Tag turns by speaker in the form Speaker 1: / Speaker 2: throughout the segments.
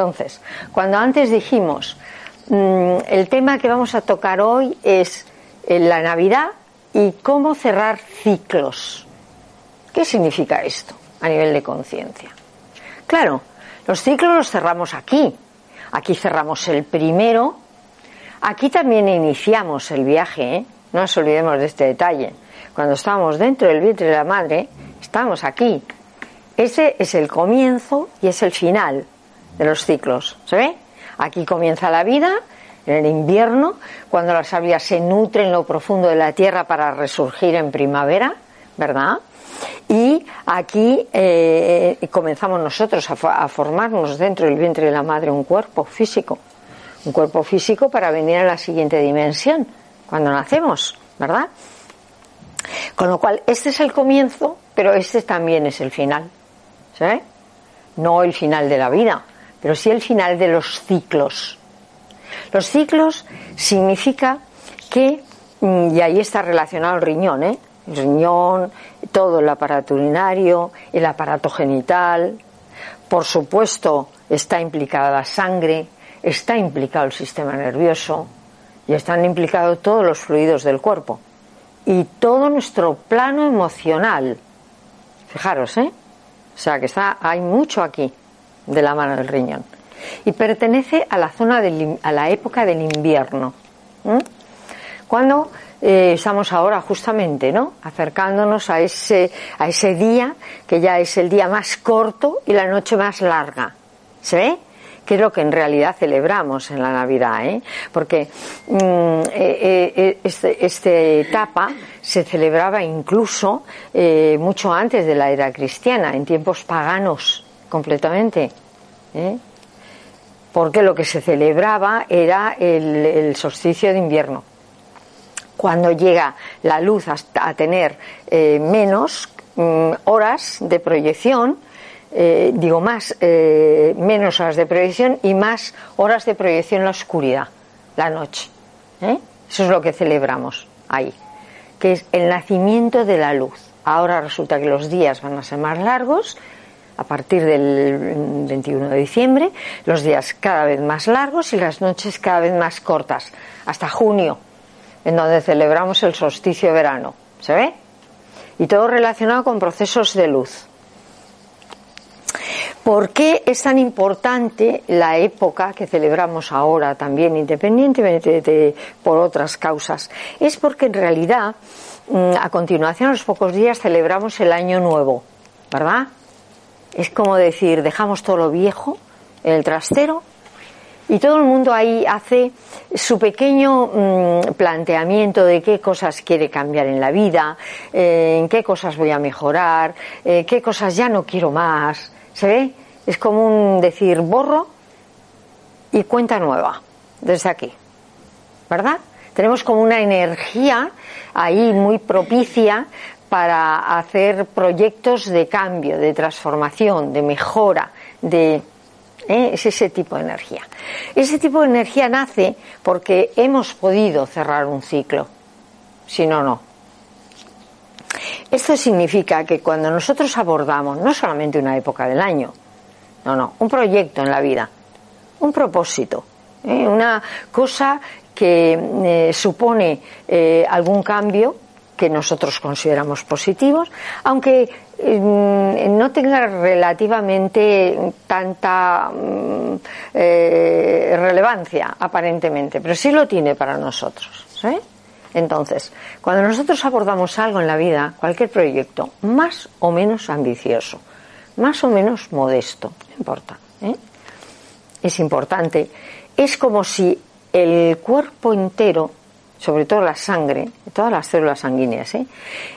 Speaker 1: Entonces, cuando antes dijimos, mm, el tema que vamos a tocar hoy es eh, la Navidad y cómo cerrar ciclos. ¿Qué significa esto a nivel de conciencia? Claro, los ciclos los cerramos aquí. Aquí cerramos el primero. Aquí también iniciamos el viaje, ¿eh? no nos olvidemos de este detalle. Cuando estamos dentro del vientre de la madre, estamos aquí. Ese es el comienzo y es el final de los ciclos. ¿Se ve? Aquí comienza la vida, en el invierno, cuando las aves se nutren en lo profundo de la tierra para resurgir en primavera, ¿verdad? Y aquí eh, comenzamos nosotros a, formarnos dentro del vientre de la madre un cuerpo físico, un cuerpo físico para venir a la siguiente dimensión, cuando nacemos, ¿verdad? Con lo cual, este es el comienzo, pero este también es el final. ¿sí? No el final de la vida, pero sí el final de los ciclos. Los ciclos significa que, mm, y ahí está relacionado el riñón, ¿eh? el riñón, todo el aparato urinario, el aparato genital, por supuesto está implicada la sangre, está implicado el sistema nervioso y están implicados todos los fluidos del cuerpo y todo nuestro plano emocional. Fijaros, ¿eh? O sea que está, hay mucho aquí de la mano del riñón. Y pertenece a la zona del, a la época del invierno. Cuando eh, estamos ahora justamente, ¿no? Acercándonos a ese, a ese día que ya es el día más corto y la noche más larga. ¿Se ve? que es lo que en realidad celebramos en la Navidad, ¿eh? porque mm, eh, este, esta etapa se celebraba incluso mucho antes de la era cristiana, en tiempos paganos completamente. Porque lo que se celebraba era el solsticio de invierno cuando llega la luz a, tener eh, menos mm, horas de proyección, eh, digo más, eh, menos horas de proyección y más horas de proyección en la oscuridad, la noche. Eso es lo que celebramos ahí, que es el nacimiento de la luz. Ahora resulta que los días van a ser más largos, a partir del 21 de diciembre, los días cada vez más largos y las noches cada vez más cortas, hasta junio en donde celebramos el solsticio de verano. ¿Se ve? Y todo relacionado con procesos de luz. ¿Por qué es tan importante la época que celebramos ahora también, independientemente de, por otras causas? Es porque en realidad, mm, a continuación, a los pocos días, celebramos el Año Nuevo, ¿verdad? Es como decir, dejamos todo lo viejo en el trastero y todo el mundo ahí hace su pequeño mm, planteamiento de qué cosas quiere cambiar en la vida, eh, en qué cosas voy a mejorar, eh, qué cosas ya no quiero más. ¿Se ve? Es como un decir borro y cuenta nueva desde aquí. ¿Verdad? Tenemos como una energía ahí muy propicia para hacer proyectos de cambio, de transformación, de mejora, de ¿eh? es ese tipo de energía. Ese tipo de energía nace porque hemos podido cerrar un ciclo, si no, no. Esto significa que cuando nosotros abordamos no solamente una época del año, no, no, un proyecto en la vida, un propósito, ¿eh? una cosa que eh, supone algún cambio que nosotros consideramos positivos, aunque mm, no tenga relativamente tanta mm, eh, relevancia aparentemente, pero sí lo tiene para nosotros. Entonces, cuando nosotros abordamos algo en la vida, cualquier proyecto, más o menos ambicioso, más o menos modesto, no importa, ¿eh? es importante, es como si el cuerpo entero sobre todo la sangre, todas las células sanguíneas, ¿eh?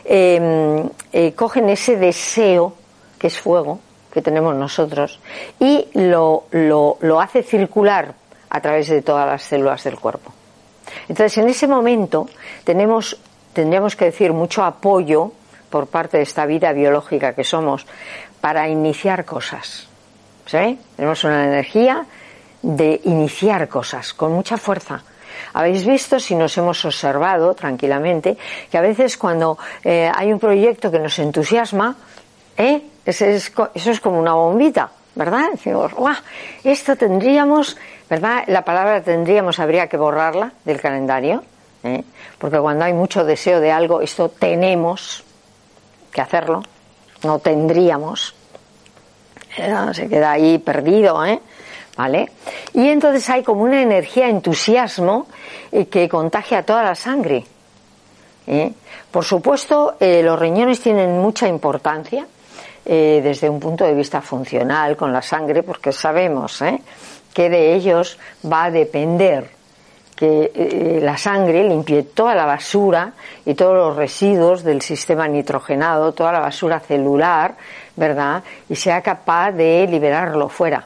Speaker 1: Em, eh, cogen ese deseo, que es fuego, que tenemos nosotros, y lo, lo, hace circular a través de todas las células del cuerpo. Entonces, en ese momento tenemos, tendríamos que decir, mucho apoyo por parte de esta vida biológica que somos para iniciar cosas. ¿Sí? Tenemos una energía de iniciar cosas con mucha fuerza habéis visto, si nos hemos observado tranquilamente, que a veces cuando eh, hay un proyecto que nos entusiasma, ¿eh? eso, es, como una bombita, ¿verdad? Decimos, ¡guau! Esto tendríamos, ¿verdad? La palabra tendríamos habría que borrarla del calendario, ¿eh? porque cuando hay mucho deseo de algo, esto tenemos que hacerlo, no tendríamos. Se queda ahí perdido, ¿eh? ¿Vale? Y entonces hay como una energía, entusiasmo eh, que contagia toda la sangre. ¿eh? Por supuesto, eh, los riñones tienen mucha importancia desde un punto de vista funcional con la sangre, porque sabemos que de ellos va a depender que la sangre limpie toda la basura y todos los residuos del sistema nitrogenado, toda la basura celular, ¿verdad? Y sea capaz de liberarlo fuera.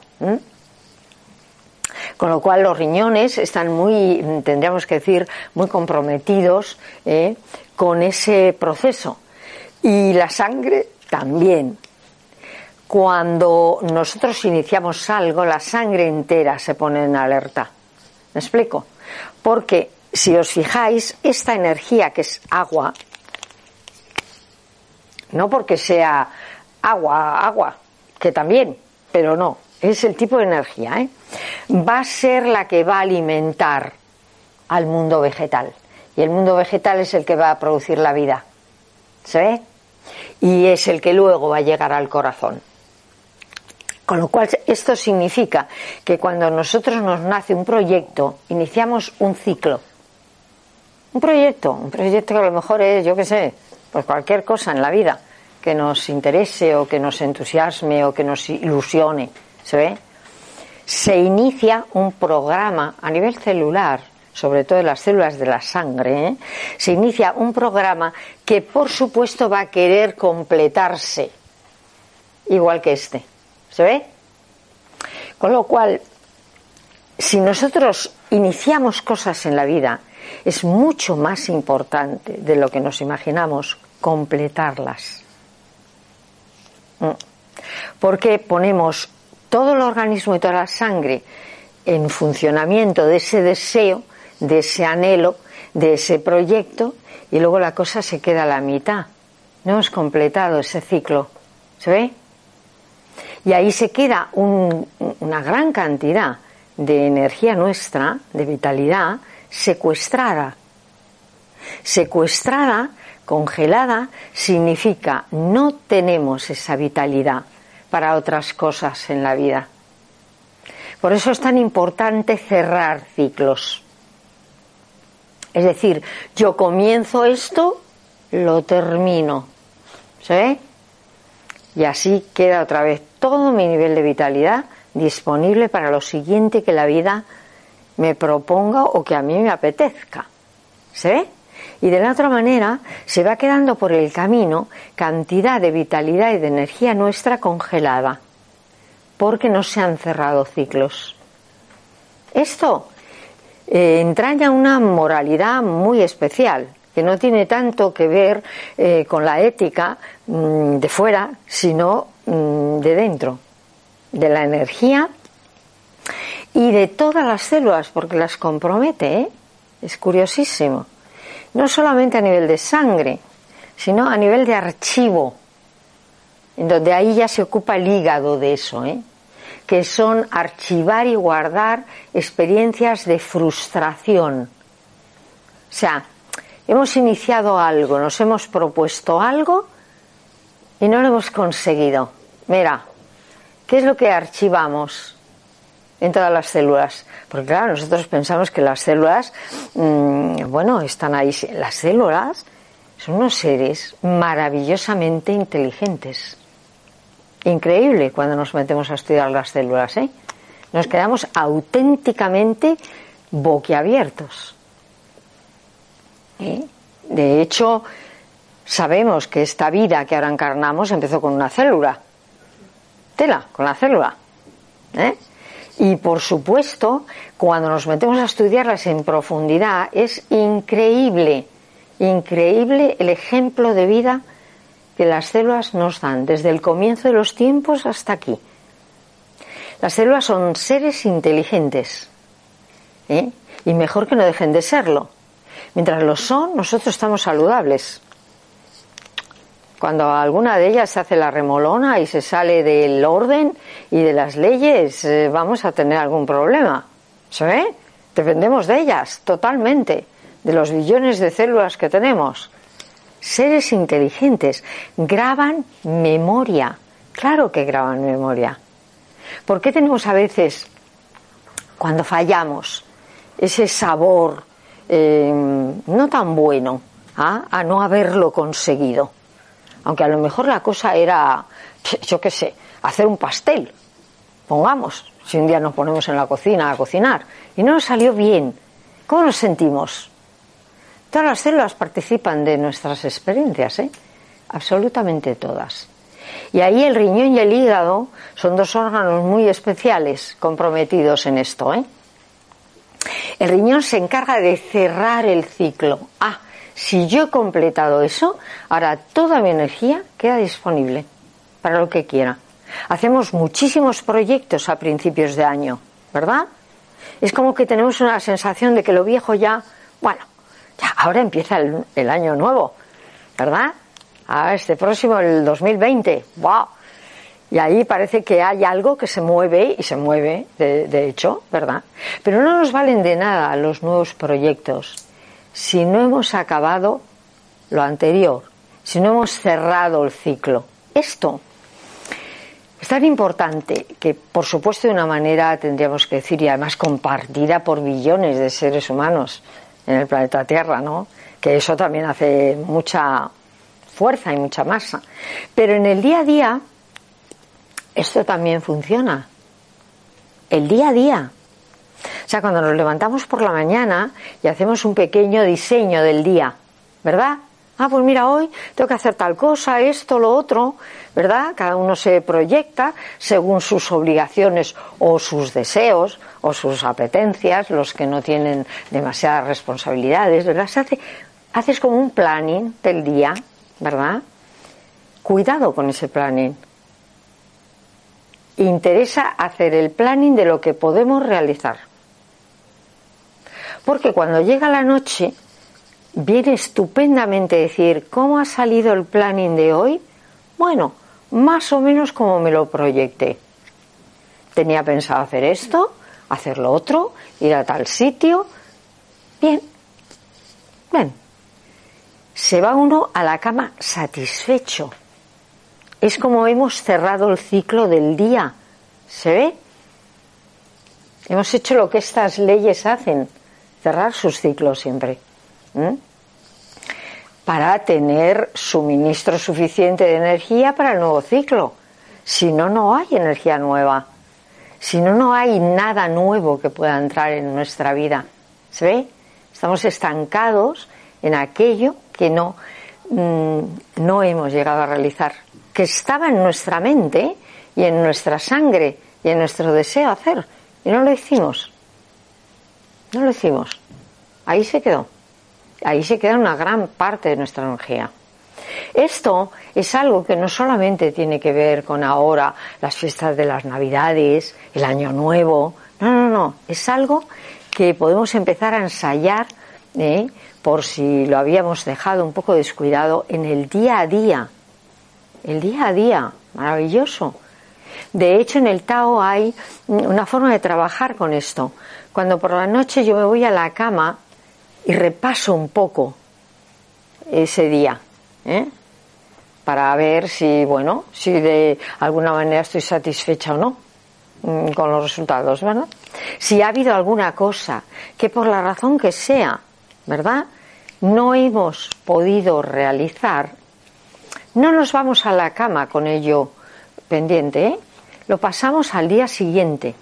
Speaker 1: Con lo cual los riñones están muy, tendríamos que decir, muy comprometidos ¿eh? con ese proceso. Y la sangre también. Cuando nosotros iniciamos algo, la sangre entera se pone en alerta. ¿Me explico? Porque si os fijáis, esta energía que es agua, no porque sea agua, agua, que también, pero no, es el tipo de energía, ¿eh? va a ser la que va a alimentar al mundo vegetal. Y el mundo vegetal es el que va a producir la vida. ¿Se ve? Y es el que luego va a llegar al corazón. Con lo cual, esto significa que cuando nosotros nos nace un proyecto, iniciamos un ciclo. Un proyecto, un proyecto que a lo mejor es, yo qué sé, pues cualquier cosa en la vida que nos interese o que nos entusiasme o que nos ilusione. ¿Se ve? Se inicia un programa a nivel celular, sobre todo en las células de la sangre, ¿eh? se inicia un programa que por supuesto va a querer completarse, igual que este. ¿Se ve? Con lo cual, si nosotros iniciamos cosas en la vida, es mucho más importante de lo que nos imaginamos completarlas. Mm. Porque ponemos todo el organismo y toda la sangre en funcionamiento de ese deseo, de ese anhelo, de ese proyecto, y luego la cosa se queda a la mitad. No hemos completado ese ciclo. ¿Se ve? Y ahí se queda una gran cantidad de energía nuestra, de vitalidad, secuestrada. Secuestrada, congelada, significa no tenemos esa vitalidad para otras cosas en la vida. Por eso es tan importante cerrar ciclos. Es decir, yo comienzo esto, lo termino. ¿Sí? Y así queda otra vez todo mi nivel de vitalidad disponible para lo siguiente que la vida me proponga o que a mí me apetezca. ¿Sí? Y de la otra manera se va quedando por el camino cantidad de vitalidad y de energía nuestra congelada, porque no se han cerrado ciclos. Esto eh, entraña una moralidad muy especial, que no tiene tanto que ver eh, con la ética mm, de fuera, sino mm, de dentro, de la energía y de todas las células, porque las compromete, ¿eh? es curiosísimo no solamente a nivel de sangre, sino a nivel de archivo, en donde ahí ya se ocupa el hígado de eso, ¿eh? que son archivar y guardar experiencias de frustración. O sea, hemos iniciado algo, nos hemos propuesto algo y no lo hemos conseguido. Mira, ¿qué es lo que archivamos? En todas las células. Porque claro, nosotros pensamos que las células, mm, bueno, están ahí. Las células son unos seres maravillosamente inteligentes. Increíble cuando nos metemos a estudiar las células, ¿eh? Nos quedamos auténticamente boquiabiertos. ¿Eh? De hecho, sabemos que esta vida que ahora encarnamos empezó con una célula. Tela, con la célula. ¿Eh? Y por supuesto, cuando nos metemos a estudiarlas en profundidad, es increíble, increíble el ejemplo de vida que las células nos dan, desde el comienzo de los tiempos hasta aquí. Las células son seres inteligentes, ¿eh? y mejor que no dejen de serlo. Mientras lo son, nosotros estamos saludables. Cuando alguna de ellas se hace la remolona y se sale del orden y de las leyes, eh, vamos a tener algún problema. ¿Se ve? Dependemos de ellas totalmente, de los billones de células que tenemos. Seres inteligentes graban memoria. Claro que graban memoria. ¿Por qué tenemos a veces, cuando fallamos, ese sabor eh, no tan bueno ¿ah? a no haberlo conseguido? Aunque a lo mejor la cosa era, yo qué sé, hacer un pastel. Pongamos, si un día nos ponemos en la cocina a cocinar y no nos salió bien, ¿cómo nos sentimos? Todas las células participan de nuestras experiencias, ¿eh? Absolutamente todas. Y ahí el riñón y el hígado son dos órganos muy especiales comprometidos en esto, ¿eh? El riñón se encarga de cerrar el ciclo. Ah, si yo he completado eso, ahora toda mi energía queda disponible para lo que quiera. Hacemos muchísimos proyectos a principios de año, ¿verdad? Es como que tenemos una sensación de que lo viejo ya, bueno, ya ahora empieza el, año nuevo, ¿verdad? Ah, este próximo, el 2020, ¡wow! Y ahí parece que hay algo que se mueve y se mueve, de hecho, ¿verdad? Pero no nos valen de nada los nuevos proyectos si no hemos acabado lo anterior, si no hemos cerrado el ciclo. Esto es tan importante que, por supuesto, de una manera tendríamos que decir, y además compartida por billones de seres humanos en el planeta Tierra, ¿no? Que eso también hace mucha fuerza y mucha masa. Pero en el día a día, esto también funciona. El día a día. O sea, cuando nos levantamos por la mañana y hacemos un pequeño diseño del día, ¿verdad? Ah, pues mira, hoy tengo que hacer tal cosa, esto, lo otro, ¿verdad? Cada uno se proyecta según sus obligaciones o sus deseos o sus apetencias, los que no tienen demasiadas responsabilidades, ¿verdad? Se hace, haces como un planning del día, ¿verdad? Cuidado con ese planning. Interesa hacer el planning de lo que podemos realizar. Porque cuando llega la noche, viene estupendamente decir, ¿cómo ha salido el planning de hoy? Bueno, más o menos como me lo proyecté. Tenía pensado hacer esto, hacer lo otro, ir a tal sitio. Bien, bien. Se va uno a la cama satisfecho. Es como hemos cerrado el ciclo del día. ¿Se ve? Hemos hecho lo que estas leyes hacen cerrar sus ciclos siempre. Para tener suministro suficiente de energía para el nuevo ciclo. Si no, no hay energía nueva. Si no, no hay nada nuevo que pueda entrar en nuestra vida. ¿Se ve? Estamos estancados en aquello que no, mm, no hemos llegado a realizar, que estaba en nuestra mente y en nuestra sangre y en nuestro deseo hacer, y no lo hicimos. No lo hicimos. Ahí se quedó. Ahí se queda una gran parte de nuestra energía. Esto es algo que no solamente tiene que ver con ahora las fiestas de las Navidades, el Año Nuevo. No, no, no. Es algo que podemos empezar a ensayar ¿eh? por si lo habíamos dejado un poco descuidado en el día a día. El día a día. Maravilloso. De hecho, en el Tao hay una forma de trabajar con esto. Cuando por la noche yo me voy a la cama y repaso un poco ese día, ¿eh? para ver si, bueno, si de alguna manera estoy satisfecha o no mm, con los resultados, ¿verdad? Si ha habido alguna cosa que por la razón que sea, ¿verdad? No hemos podido realizar, no nos vamos a la cama con ello pendiente, ¿eh? lo pasamos al día siguiente.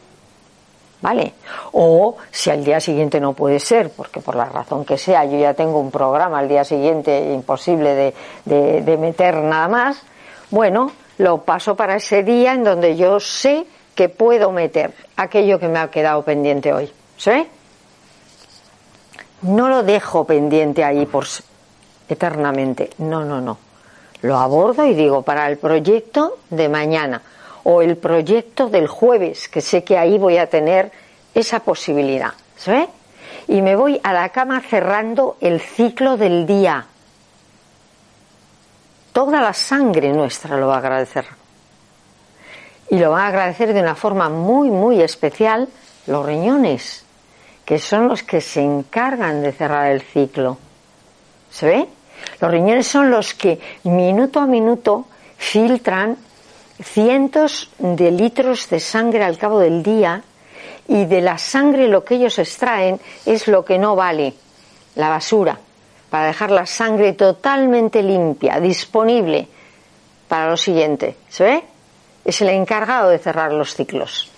Speaker 1: ¿Vale? O si al día siguiente no puede ser, porque por la razón que sea yo ya tengo un programa al día siguiente imposible de, de, meter nada más, bueno, lo paso para ese día en donde yo sé que puedo meter aquello que me ha quedado pendiente hoy. ¿Sí? No lo dejo pendiente ahí por eternamente. No, no, no. Lo abordo y digo para el proyecto de mañana o el proyecto del jueves, que sé que ahí voy a tener esa posibilidad. ¿sabes? Y me voy a la cama cerrando el ciclo del día. toda la sangre nuestra lo va a agradecer. Y lo van a agradecer de una forma muy, muy especial los riñones, que son los que se encargan de cerrar el ciclo. ¿Se ve? Los riñones son los que minuto a minuto filtran cientos de litros de sangre al cabo del día y de la sangre lo que ellos extraen es lo que no vale, la basura, para dejar la sangre totalmente limpia, disponible para lo siguiente. ¿Se ve? Es el encargado de cerrar los ciclos.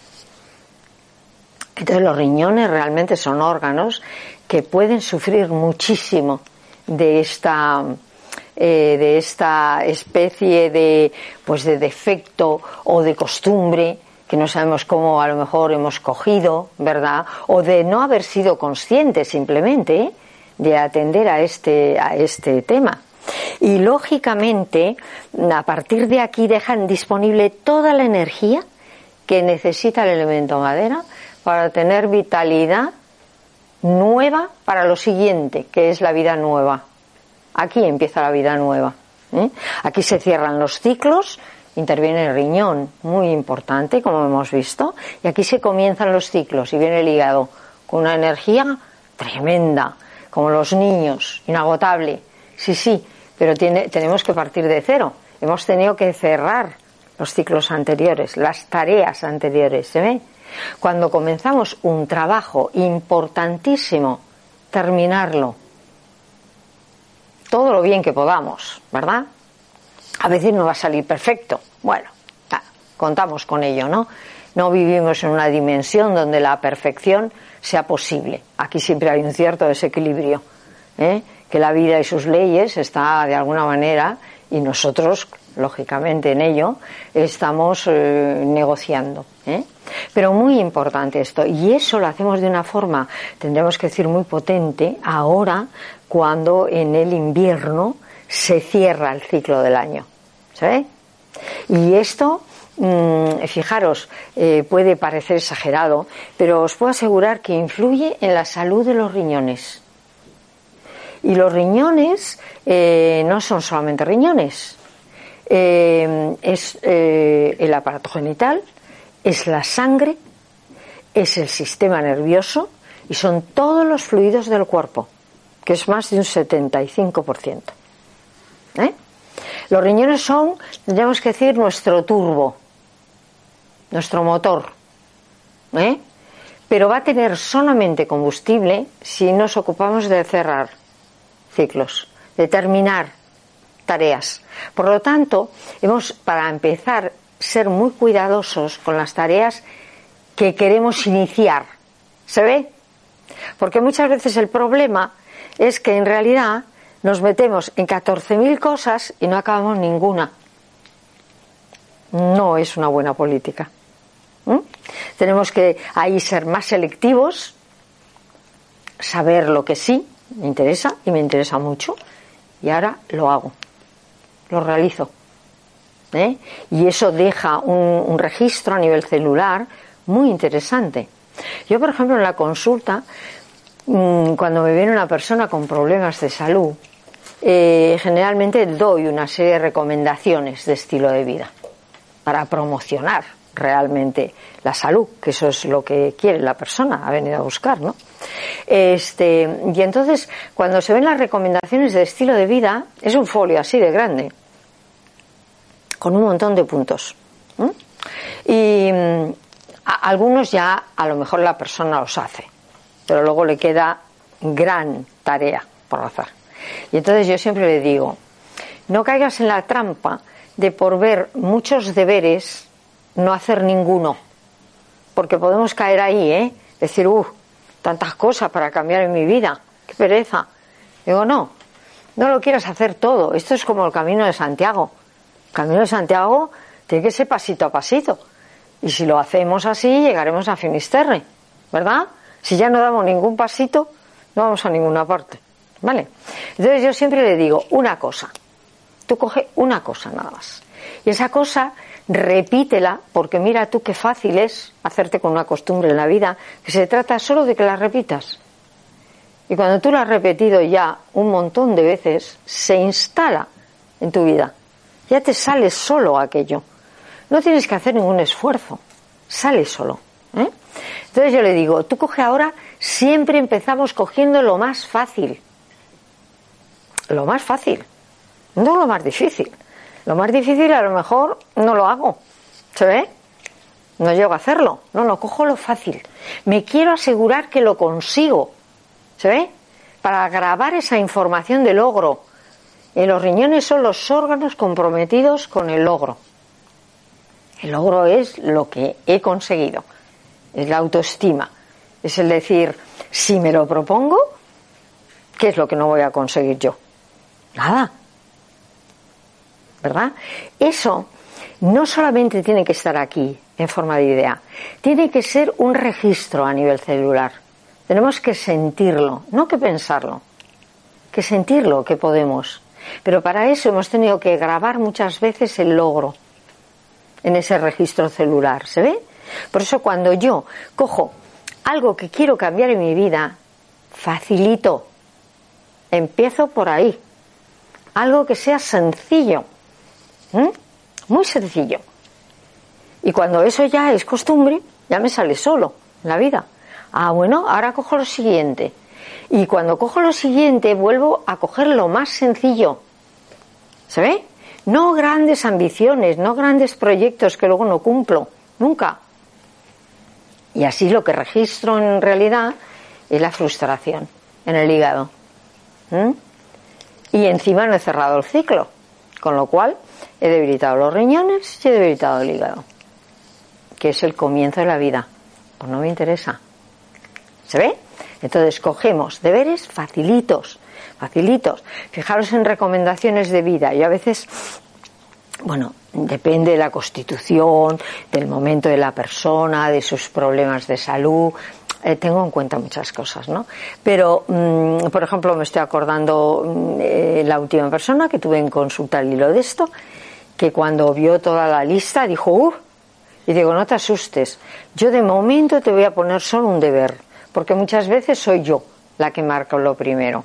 Speaker 1: Entonces los riñones realmente son órganos que pueden sufrir muchísimo de esta eh, de esta especie de pues de defecto o de costumbre que no sabemos cómo a lo mejor hemos cogido, ¿verdad? O de no haber sido conscientes simplemente de atender a este, a este tema. Y lógicamente, a partir de aquí dejan disponible toda la energía que necesita el elemento madera para tener vitalidad nueva para lo siguiente, que es la vida nueva. Aquí empieza la vida nueva. ¿eh? Aquí se cierran los ciclos, interviene el riñón, muy importante, como hemos visto, y aquí se comienzan los ciclos y viene el hígado con una energía tremenda, como los niños, inagotable. Sí, sí, pero tenemos que partir de cero. Hemos tenido que cerrar los ciclos anteriores, las tareas anteriores, ¿se? Cuando comenzamos un trabajo importantísimo, terminarlo. Todo lo bien que podamos, ¿verdad? A veces no va a salir perfecto. Bueno, contamos con ello, ¿no? No vivimos en una dimensión donde la perfección sea posible. Aquí siempre hay un cierto desequilibrio, ¿eh? que la vida y sus leyes está de alguna manera y nosotros, lógicamente, en ello estamos eh, negociando. ¿Eh? Pero muy importante esto, y eso lo hacemos de una forma, tendríamos que decir, muy potente ahora cuando en el invierno se cierra el ciclo del año. ¿Sabe? Y esto, mm, fijaros, eh, puede parecer exagerado, pero os puedo asegurar que influye en la salud de los riñones. Y los riñones eh, no son solamente riñones, eh, es el aparato genital, es la sangre, es el sistema nervioso y son todos los fluidos del cuerpo, que es más de un 75%. ¿Eh? Los riñones son, tendríamos que decir, nuestro turbo, nuestro motor. ¿eh? Pero va a tener solamente combustible si nos ocupamos de cerrar ciclos, de terminar tareas. Por lo tanto, hemos, para empezar, ser muy cuidadosos con las tareas que queremos iniciar. ¿Se ve? Porque muchas veces el problema es que en realidad nos metemos en 14.000 cosas y no acabamos ninguna. No es una buena política. Tenemos que ahí ser más selectivos, saber lo que sí me interesa y me interesa mucho y ahora lo hago, lo realizo. ¿Eh? Y eso deja un, registro a nivel celular muy interesante. Yo, por ejemplo, en la consulta Mm, cuando me viene una persona con problemas de salud, eh, generalmente doy una serie de recomendaciones de estilo de vida para promocionar realmente la salud, que eso es lo que quiere la persona, ha venido a buscar, ¿no? Este, y entonces, cuando se ven las recomendaciones de estilo de vida, es un folio así de grande, con un montón de puntos. Y mm, algunos ya a lo mejor la persona los hace pero luego le queda gran tarea por hacer. Y entonces yo siempre le digo, no caigas en la trampa de por ver muchos deberes no hacer ninguno, porque podemos caer ahí, ¿eh? Decir, uff, tantas cosas para cambiar en mi vida, qué pereza. Digo, no, no lo quieras hacer todo. Esto es como el camino de Santiago. Camino de Santiago tiene que ser pasito a pasito. Y si lo hacemos así, llegaremos a Finisterre, ¿verdad? Si ya no damos ningún pasito, no vamos a ninguna parte. ¿Vale? Entonces yo siempre le digo una cosa. Tú coge una cosa nada más. Y esa cosa repítela, porque mira tú qué fácil es hacerte con una costumbre en la vida, que se trata solo de que la repitas. Y cuando tú la has repetido ya un montón de veces, se instala en tu vida. Ya te sale solo aquello. No tienes que hacer ningún esfuerzo. Sale solo. ¿eh? Entonces yo le digo, tú coge ahora, siempre empezamos cogiendo lo más fácil. Lo más fácil. No lo más difícil. Lo más difícil a lo mejor no lo hago. ¿Se ve? No llego a hacerlo. No, no, cojo lo fácil. Me quiero asegurar que lo consigo. ¿Se ve? Para grabar esa información de logro. En los riñones son los órganos comprometidos con el logro. El logro es lo que he conseguido. Es la autoestima. Es el decir, si me lo propongo, ¿qué es lo que no voy a conseguir yo? Nada. ¿Verdad? Eso no solamente tiene que estar aquí en forma de idea, tiene que ser un registro a nivel celular. Tenemos que sentirlo, no que pensarlo, que sentirlo que podemos. Pero para eso hemos tenido que grabar muchas veces el logro en ese registro celular, ¿se ve? Por eso cuando yo cojo algo que quiero cambiar en mi vida, facilito. Empiezo por ahí. Algo que sea sencillo. Muy sencillo. Y cuando eso ya es costumbre, ya me sale solo en la vida. Ah, bueno, ahora cojo lo siguiente. Y cuando cojo lo siguiente, vuelvo a coger lo más sencillo. ¿Se ve? No grandes ambiciones, no grandes proyectos que luego no cumplo. Nunca. Y así lo que registro en realidad es la frustración en el hígado. Y encima no he cerrado el ciclo. Con lo cual he debilitado los riñones y he debilitado el hígado. Que es el comienzo de la vida. Pues no me interesa. ¿Se ve? Entonces cogemos deberes facilitos, facilitos. Fijaros en recomendaciones de vida. Y a veces, bueno, depende de la constitución, del momento de la persona, de sus problemas de salud. Eh, tengo en cuenta muchas cosas, ¿no? Pero, mm, por ejemplo, me estoy acordando mm, eh, la última persona que tuve en consulta al hilo de esto, que cuando vio toda la lista dijo, ¡uh! Y digo, no te asustes, yo de momento te voy a poner solo un deber porque muchas veces soy yo la que marco lo primero,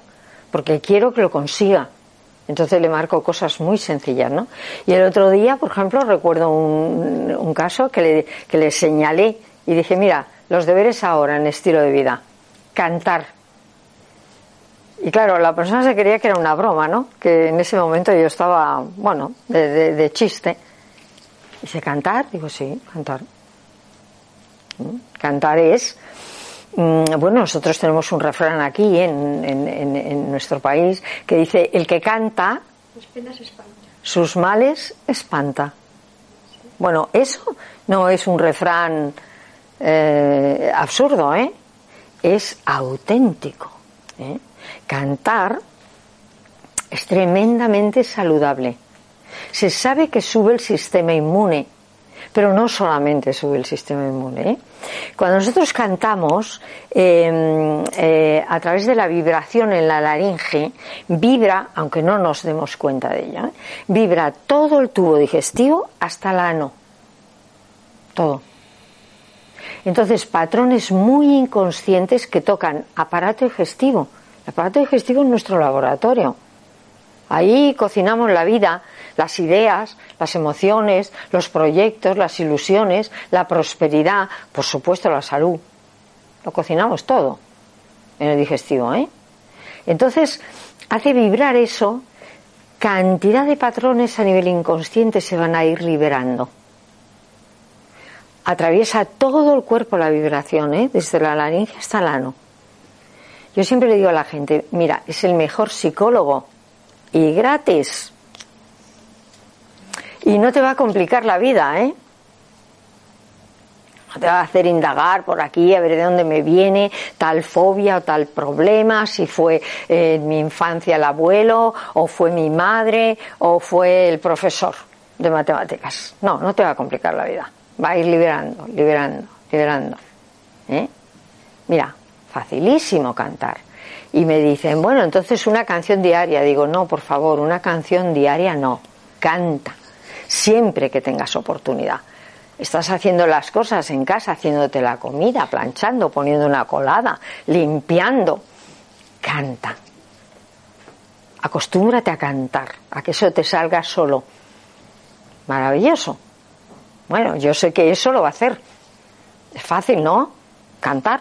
Speaker 1: porque quiero que lo consiga. Entonces le marco cosas muy sencillas, ¿no? Y el otro día, por ejemplo, recuerdo un, caso que le, que le señalé y dije, mira, los deberes ahora en estilo de vida, cantar. Y claro, la persona se creía que era una broma, ¿no? Que en ese momento yo estaba, bueno, de, de chiste. Dice, ¿cantar? Digo, sí, cantar. ¿Mm? Cantar es bueno, nosotros tenemos un refrán aquí en, nuestro país que dice, el que canta, sus males espanta. Bueno, eso no es un refrán eh, absurdo, ¿eh? es auténtico. ¿eh? Cantar es tremendamente saludable. Se sabe que sube el sistema inmune pero no solamente sube el sistema inmune. ¿eh? Cuando nosotros cantamos, em, eh, a través de la vibración en la laringe, vibra, aunque no nos demos cuenta de ella, vibra todo el tubo digestivo hasta el ano. Todo. Entonces, patrones muy inconscientes que tocan aparato digestivo. El aparato digestivo es nuestro laboratorio. Ahí cocinamos la vida, las ideas, las emociones, los proyectos, las ilusiones, la prosperidad, por supuesto la salud. Lo cocinamos todo en el digestivo, ¿eh? Entonces, hace vibrar eso, cantidad de patrones a nivel inconsciente se van a ir liberando. Atraviesa todo el cuerpo la vibración, ¿eh? desde la laringe hasta el ano. Yo siempre le digo a la gente, mira, es el mejor psicólogo y gratis. Y no te va a complicar la vida, ¿eh? No te va a hacer indagar por aquí a ver de dónde me viene tal fobia o tal problema, si fue eh, en mi infancia el abuelo, o fue mi madre, o fue el profesor de matemáticas. No, no te va a complicar la vida. Va a ir liberando, liberando, liberando. ¿eh? Mira, facilísimo cantar. Y me dicen, bueno, entonces una canción diaria. Digo, no, por favor, una canción diaria no. Canta siempre que tengas oportunidad. Estás haciendo las cosas en casa, haciéndote la comida, planchando, poniendo una colada, limpiando. Canta. Acostúmbrate a cantar, a que eso te salga solo. Maravilloso. Bueno, yo sé que eso lo va a hacer. Es fácil, ¿no? Cantar.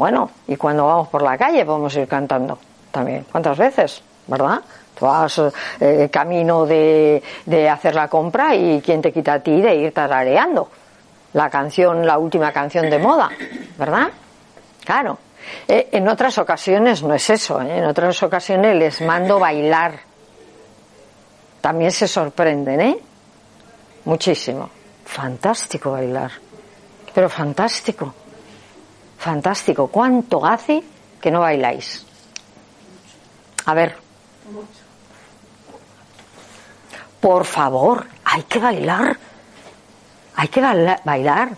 Speaker 1: Bueno, y cuando vamos por la calle podemos ir cantando también. ¿Cuántas veces? ¿Verdad? Tú vas eh, camino de, de, hacer la compra y quién te quita a ti de ir tarareando la canción, la última canción de moda, ¿verdad? Claro. Eh, en otras ocasiones no es eso, ¿eh? en otras ocasiones les mando bailar. También se sorprenden, ¿eh? Muchísimo. Fantástico bailar. Pero fantástico. Fantástico. ¿Cuánto hace que no bailáis? A ver. Por favor, hay que bailar. Hay que bailar.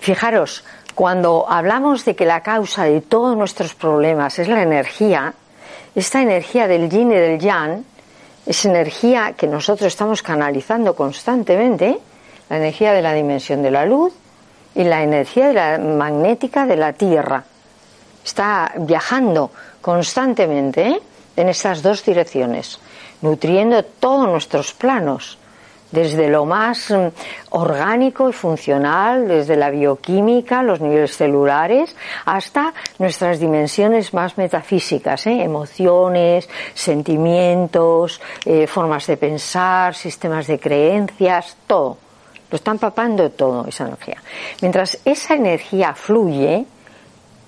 Speaker 1: Fijaros, cuando hablamos de que la causa de todos nuestros problemas es la energía, esta energía del yin y del yang, es energía que nosotros estamos canalizando constantemente, la energía de la dimensión de la luz y la energía magnética de la Tierra. Está viajando constantemente ¿eh? en estas dos direcciones, nutriendo todos nuestros planos desde lo más mm, orgánico y funcional, desde la bioquímica, los niveles celulares, hasta nuestras dimensiones más metafísicas, ¿eh? emociones, sentimientos, eh, formas de pensar, sistemas de creencias, todo. Lo están papando todo esa energía. Mientras esa energía fluye,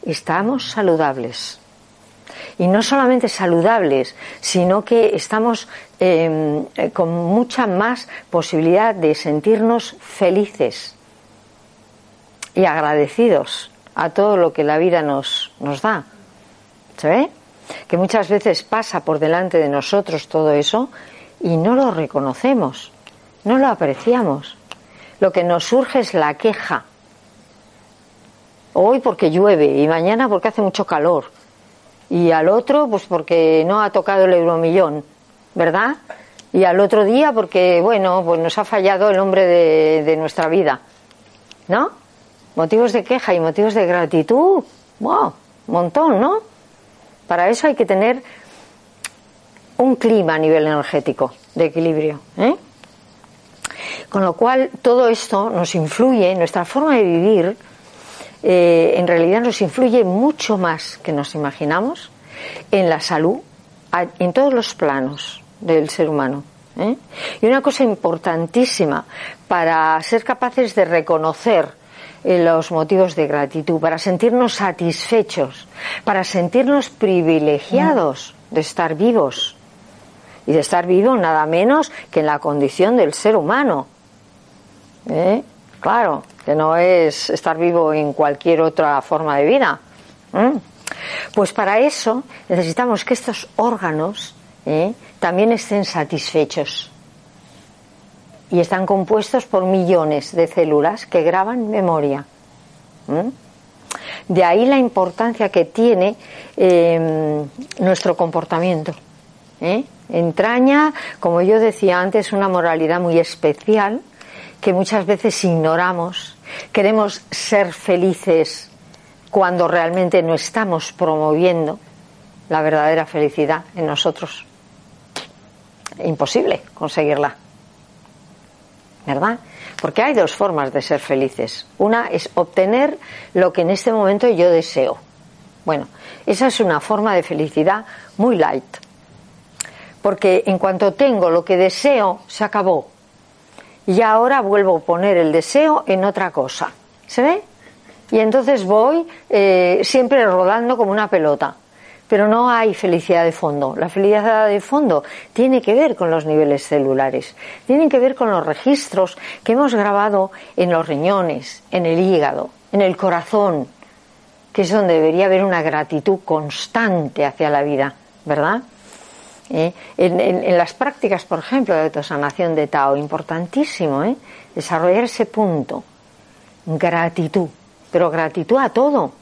Speaker 1: estamos saludables y no solamente saludables, sino que estamos em, eh, con mucha más posibilidad de sentirnos felices y agradecidos a todo lo que la vida nos, nos da. ¿Se ve? Que muchas veces pasa por delante de nosotros todo eso y no lo reconocemos, no lo apreciamos. Lo que nos surge es la queja. Hoy porque llueve y mañana porque hace mucho calor y al otro pues porque no ha tocado el euromillón, ¿verdad? Y al otro día porque, bueno, pues nos ha fallado el hombre de, nuestra vida, ¿no? Motivos de queja y motivos de gratitud, wow, montón, ¿no? Para eso hay que tener un clima a nivel energético de equilibrio, ¿eh? Con lo cual todo esto nos influye, nuestra forma de vivir, eh, en realidad nos influye mucho más que nos imaginamos en la salud, en todos los planos del ser humano. ¿eh? Y una cosa importantísima para ser capaces de reconocer eh, los motivos de gratitud, para sentirnos satisfechos, para sentirnos privilegiados de estar vivos. Y de estar vivos nada menos que en la condición del ser humano. Claro, que no es estar vivo en cualquier otra forma de vida. Pues para eso necesitamos que estos órganos ¿eh? también estén satisfechos. Y están compuestos por millones de células que graban memoria. De ahí la importancia que tiene em, nuestro comportamiento. ¿eh? Entraña, como yo decía antes, una moralidad muy especial que muchas veces ignoramos. Queremos ser felices cuando realmente no estamos promoviendo la verdadera felicidad en nosotros. Imposible conseguirla. ¿Verdad? Porque hay dos formas de ser felices. Una es obtener lo que en este momento yo deseo. Bueno, esa es una forma de felicidad muy light. Porque en cuanto tengo lo que deseo, se acabó y ahora vuelvo a poner el deseo en otra cosa. ¿Se ve? Y entonces voy eh, siempre rodando como una pelota. Pero no hay felicidad de fondo. La felicidad de fondo tiene que ver con los niveles celulares, tiene que ver con los registros que hemos grabado en los riñones, en el hígado, en el corazón, que es donde debería haber una gratitud constante hacia la vida, ¿verdad? ¿Eh? En, las prácticas, por ejemplo, de autosanación de Tao, importantísimo ¿eh? desarrollar ese punto. Gratitud, pero gratitud a todo.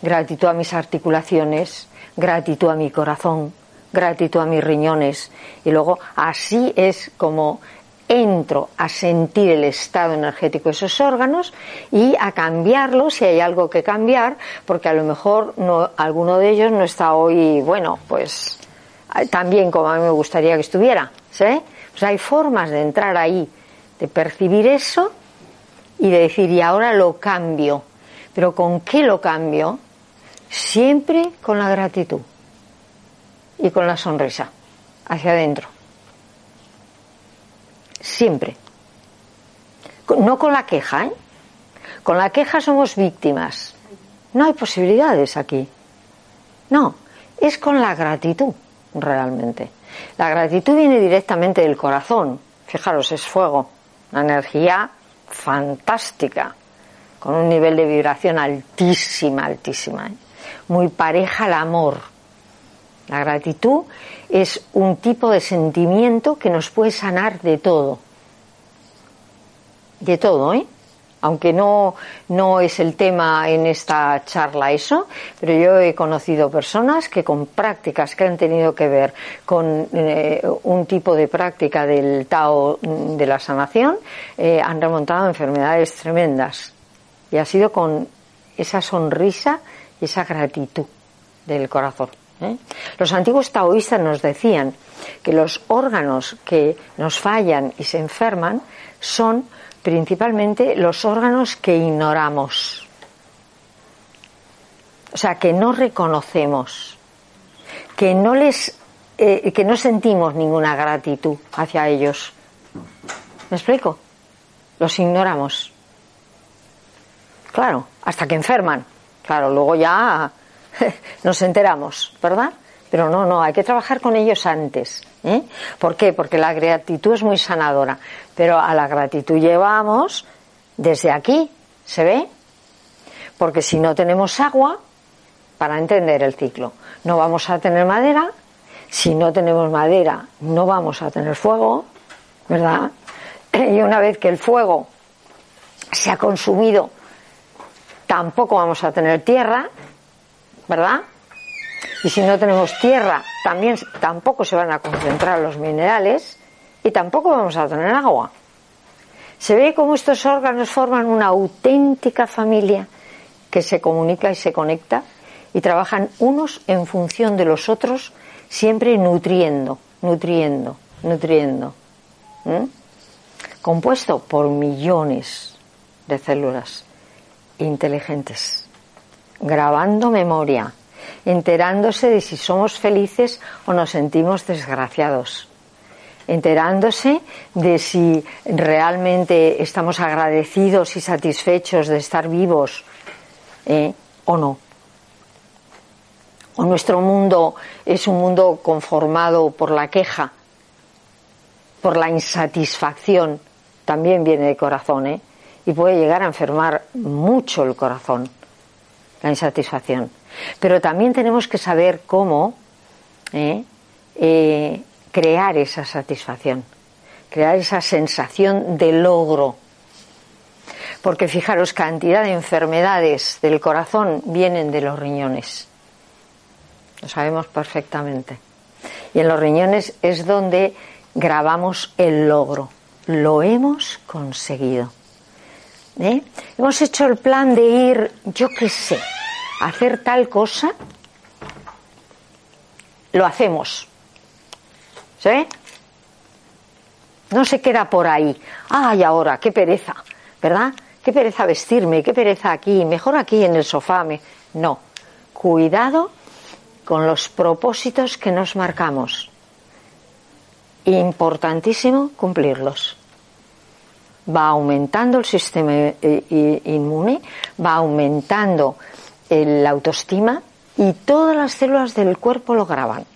Speaker 1: Gratitud a mis articulaciones, gratitud a mi corazón, gratitud a mis riñones. Y luego así es como entro a sentir el estado energético de esos órganos y a cambiarlo si hay algo que cambiar, porque a lo mejor no, alguno de ellos no está hoy, bueno, pues también como a mí me gustaría que estuviera. ¿sí? Pues hay formas de entrar ahí de percibir eso y de decir, y ahora lo cambio. Pero ¿con qué lo cambio? Siempre con la gratitud y con la sonrisa hacia adentro. Siempre. No con la queja, ¿eh? Con la queja somos víctimas. No hay posibilidades aquí. No, es con la gratitud, realmente. La gratitud viene directamente del corazón. Fijaros, es fuego, una energía fantástica, con un nivel de vibración altísima, altísima. ¿eh? Muy pareja al amor. La gratitud es un tipo de sentimiento que nos puede sanar de todo. De todo, ¿eh? Aunque no, no es el tema en esta charla eso, pero yo he conocido personas que con prácticas que han tenido que ver con eh, un tipo de práctica del Tao de la sanación eh, han remontado enfermedades tremendas. Y ha sido con esa sonrisa y esa gratitud del corazón. ¿eh? Los antiguos taoístas nos decían que los órganos que nos fallan y se enferman son principalmente los órganos que ignoramos, o sea, que no reconocemos, que no les, eh, que no sentimos ninguna gratitud hacia ellos. ¿Me explico? Los ignoramos. Claro, hasta que enferman. Claro, luego ya nos enteramos, ¿verdad? Pero no, no, hay que trabajar con ellos antes. ¿eh? ¿Por qué? Porque la gratitud es muy sanadora. Pero a la gratitud llevamos desde aquí, ¿se ve? Porque si no tenemos agua, para entender el ciclo, no vamos a tener madera. Si no tenemos madera, no vamos a tener fuego, ¿verdad? Y una vez que el fuego se ha consumido, tampoco vamos a tener tierra, ¿verdad? Y si no tenemos tierra, también tampoco se van a concentrar los minerales y tampoco vamos a tener agua. Se ve cómo estos órganos forman una auténtica familia que se comunica y se conecta y trabajan unos en función de los otros, siempre nutriendo, nutriendo, nutriendo. Compuesto por millones de células inteligentes, grabando memoria, enterándose de si somos felices o nos sentimos desgraciados, enterándose de si realmente estamos agradecidos y satisfechos de estar vivos ¿eh? o no. O nuestro mundo es un mundo conformado por la queja, por la insatisfacción, también viene de corazón, ¿eh? y puede llegar a enfermar mucho el corazón, la insatisfacción. Pero también tenemos que saber cómo ¿eh? Eh, crear esa satisfacción, crear esa sensación de logro. Porque fijaros, cantidad de enfermedades del corazón vienen de los riñones. Lo sabemos perfectamente. Y en los riñones es donde grabamos el logro. Lo hemos conseguido. ¿Eh? Hemos hecho el plan de ir, yo qué sé, hacer tal cosa, lo hacemos. ¿Sí? No se queda por ahí. Ay, ahora, qué pereza, ¿verdad? Qué pereza vestirme, qué pereza aquí, mejor aquí en el sofá. No, cuidado con los propósitos que nos marcamos. Importantísimo cumplirlos. Va aumentando el sistema eh, inmune, va aumentando la autoestima y todas las células del cuerpo lo graban.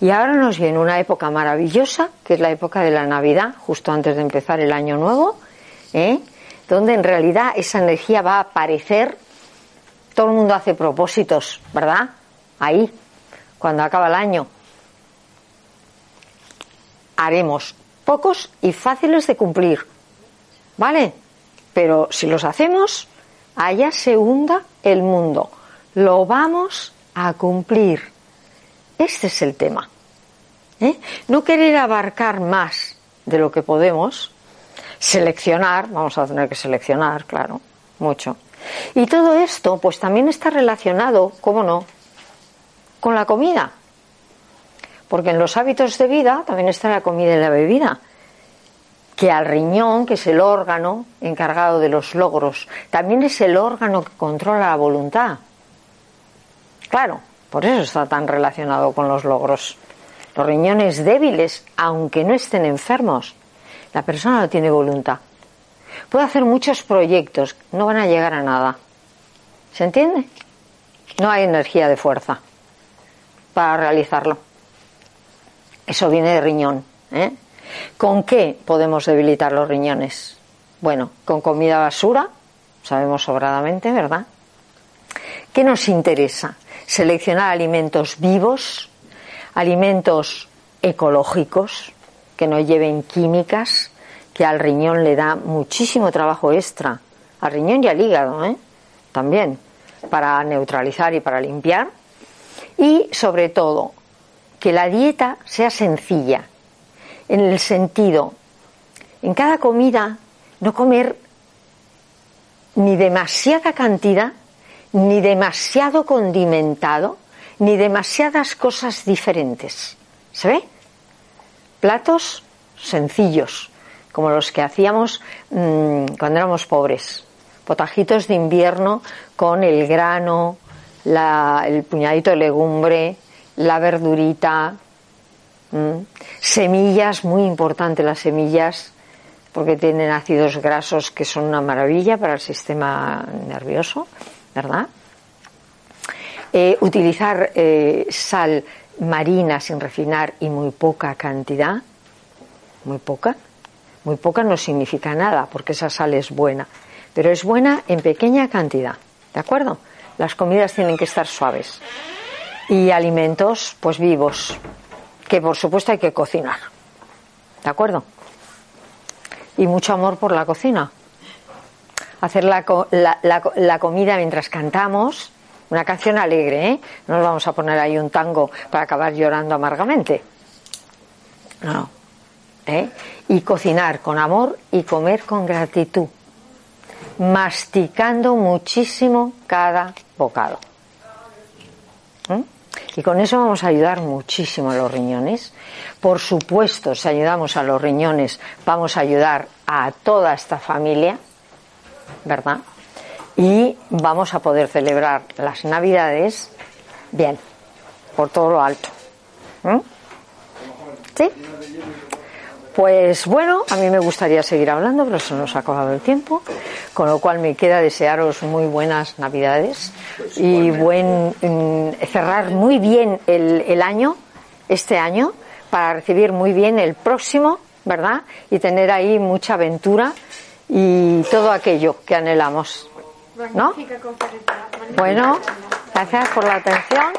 Speaker 1: Y ahora nos viene una época maravillosa, que es la época de la Navidad, justo antes de empezar el año nuevo, ¿eh? donde en realidad esa energía va a aparecer. Todo el mundo hace propósitos, ¿verdad? Ahí, cuando acaba el año. Haremos pocos y fáciles de cumplir, ¿vale? Pero si los hacemos, allá se hunda el mundo. Lo vamos a cumplir. Este es el tema. ¿eh? No querer abarcar más de lo que podemos, seleccionar, vamos a tener que seleccionar, claro, mucho. Y todo esto, pues también está relacionado, ¿cómo no?, con la comida. Porque en los hábitos de vida también está la comida y la bebida. que al riñón, que es el órgano encargado de los logros, también es el órgano que controla la voluntad. Claro, por eso está tan relacionado con los logros. Los riñones débiles, aunque no estén enfermos, la persona no tiene voluntad. Puede hacer muchos proyectos, no van a llegar a nada. ¿Se entiende? No hay energía de fuerza para realizarlo. Eso viene de riñón. ¿eh? ¿Con qué podemos debilitar los riñones? Bueno, con comida basura, sabemos sobradamente, ¿verdad? ¿Qué nos interesa? Seleccionar alimentos vivos, alimentos ecológicos, que no lleven químicas, que al riñón le da muchísimo trabajo extra, al riñón y al hígado, ¿eh? también, para neutralizar y para limpiar. Y sobre todo, que la dieta sea sencilla, en el sentido, en cada comida, no comer ni demasiada cantidad, ni demasiado condimentado, ni demasiadas cosas diferentes. ¿Se ve? Platos sencillos, como los que hacíamos mmm, cuando éramos pobres. Potajitos de invierno con el grano, la, el puñadito de legumbre, la verdurita, mmm. semillas, muy importante las semillas, porque tienen ácidos grasos que son una maravilla para el sistema nervioso, ¿verdad? Eh, utilizar eh, sal marina sin refinar y muy poca cantidad, muy poca, muy poca no significa nada porque esa sal es buena, pero es buena en pequeña cantidad, ¿de acuerdo? Las comidas tienen que estar suaves y alimentos pues vivos, que por supuesto hay que cocinar, ¿de acuerdo? Y mucho amor por la cocina. Hacer la, la, la, la comida mientras cantamos, una canción alegre, ¿eh? No nos vamos a poner ahí un tango para acabar llorando amargamente. No. ¿Eh? Y cocinar con amor y comer con gratitud. Masticando muchísimo cada bocado. ¿Mm? Y con eso vamos a ayudar muchísimo a los riñones. Por supuesto, si ayudamos a los riñones, vamos a ayudar a toda esta familia, ¿verdad? y vamos a poder celebrar las Navidades bien, por todo lo alto. ¿Mm? ¿Sí? Pues bueno, a mí me gustaría seguir hablando, pero se nos ha acabado el tiempo, con lo cual me queda desearos muy buenas Navidades y buen cerrar muy bien el, el año, este año, para recibir muy bien el próximo, ¿verdad? Y tener ahí mucha aventura y todo aquello que anhelamos. ¿No? Bueno, gracias por la atención.